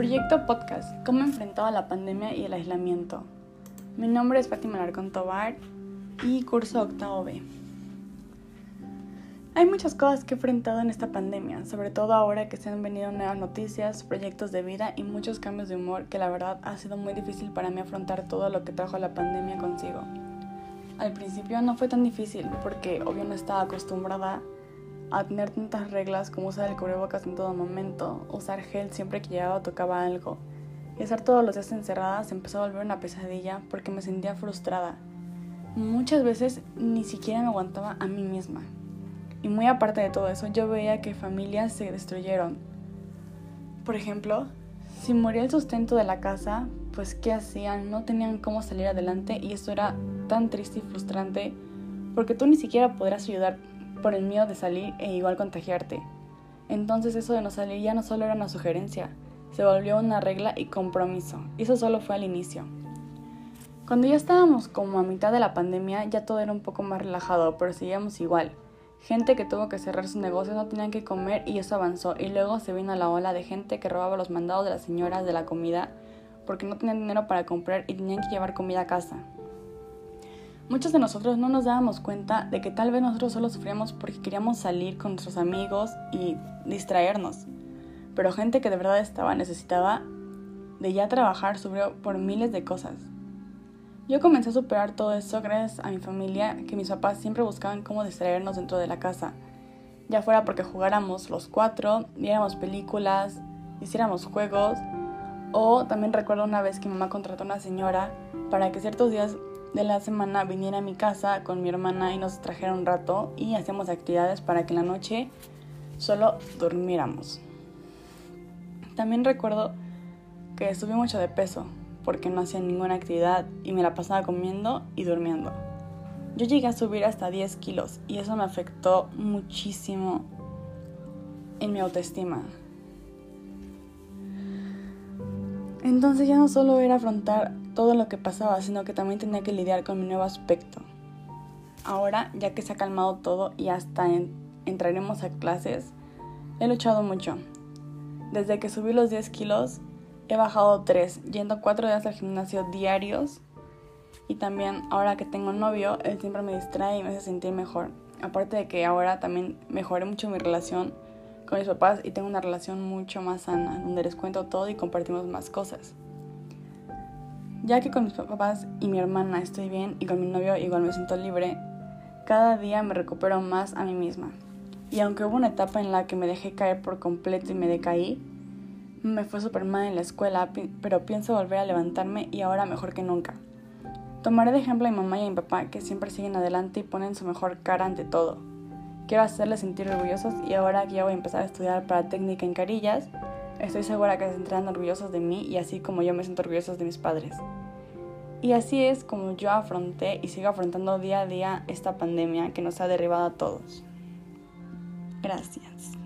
Proyecto Podcast, ¿Cómo enfrentado la pandemia y el aislamiento? Mi nombre es Fátima Larcón Tobar y curso octavo B. Hay muchas cosas que he enfrentado en esta pandemia, sobre todo ahora que se han venido nuevas noticias, proyectos de vida y muchos cambios de humor que la verdad ha sido muy difícil para mí afrontar todo lo que trajo la pandemia consigo. Al principio no fue tan difícil porque obvio no estaba acostumbrada a tener tantas reglas como usar el cubrebocas en todo momento, usar gel siempre que llegaba o tocaba algo. Y estar todos los días encerrada se empezó a volver una pesadilla porque me sentía frustrada. Muchas veces ni siquiera me aguantaba a mí misma. Y muy aparte de todo eso, yo veía que familias se destruyeron. Por ejemplo, si moría el sustento de la casa, pues ¿qué hacían? No tenían cómo salir adelante y eso era tan triste y frustrante porque tú ni siquiera podrás ayudar por el miedo de salir e igual contagiarte. Entonces eso de no salir ya no solo era una sugerencia, se volvió una regla y compromiso. Eso solo fue al inicio. Cuando ya estábamos como a mitad de la pandemia, ya todo era un poco más relajado, pero seguíamos igual. Gente que tuvo que cerrar sus negocios no tenían que comer y eso avanzó. Y luego se vino la ola de gente que robaba los mandados de las señoras de la comida porque no tenían dinero para comprar y tenían que llevar comida a casa. Muchos de nosotros no nos dábamos cuenta de que tal vez nosotros solo sufríamos porque queríamos salir con nuestros amigos y distraernos. Pero gente que de verdad estaba necesitada de ya trabajar sufrió por miles de cosas. Yo comencé a superar todo eso gracias a mi familia, que mis papás siempre buscaban cómo distraernos dentro de la casa. Ya fuera porque jugáramos los cuatro, viéramos películas, hiciéramos juegos, o también recuerdo una vez que mi mamá contrató a una señora para que ciertos días de la semana viniera a mi casa con mi hermana y nos trajera un rato y hacíamos actividades para que en la noche solo durmiéramos. También recuerdo que subí mucho de peso porque no hacía ninguna actividad y me la pasaba comiendo y durmiendo. Yo llegué a subir hasta 10 kilos y eso me afectó muchísimo en mi autoestima. Entonces ya no solo era afrontar todo lo que pasaba, sino que también tenía que lidiar con mi nuevo aspecto. Ahora, ya que se ha calmado todo y hasta entraremos a clases, he luchado mucho. Desde que subí los 10 kilos, he bajado 3, yendo 4 días al gimnasio diarios. Y también, ahora que tengo novio, él siempre me distrae y me hace sentir mejor. Aparte de que ahora también mejoré mucho mi relación con mis papás y tengo una relación mucho más sana, donde les cuento todo y compartimos más cosas. Ya que con mis papás y mi hermana estoy bien y con mi novio igual me siento libre, cada día me recupero más a mí misma. Y aunque hubo una etapa en la que me dejé caer por completo y me decaí, me fue súper mal en la escuela, pero pienso volver a levantarme y ahora mejor que nunca. Tomaré de ejemplo a mi mamá y a mi papá que siempre siguen adelante y ponen su mejor cara ante todo. Quiero hacerles sentir orgullosos y ahora que ya voy a empezar a estudiar para técnica en carillas, estoy segura que se sentirán orgullosos de mí y así como yo me siento orgullosos de mis padres. Y así es como yo afronté y sigo afrontando día a día esta pandemia que nos ha derribado a todos. Gracias.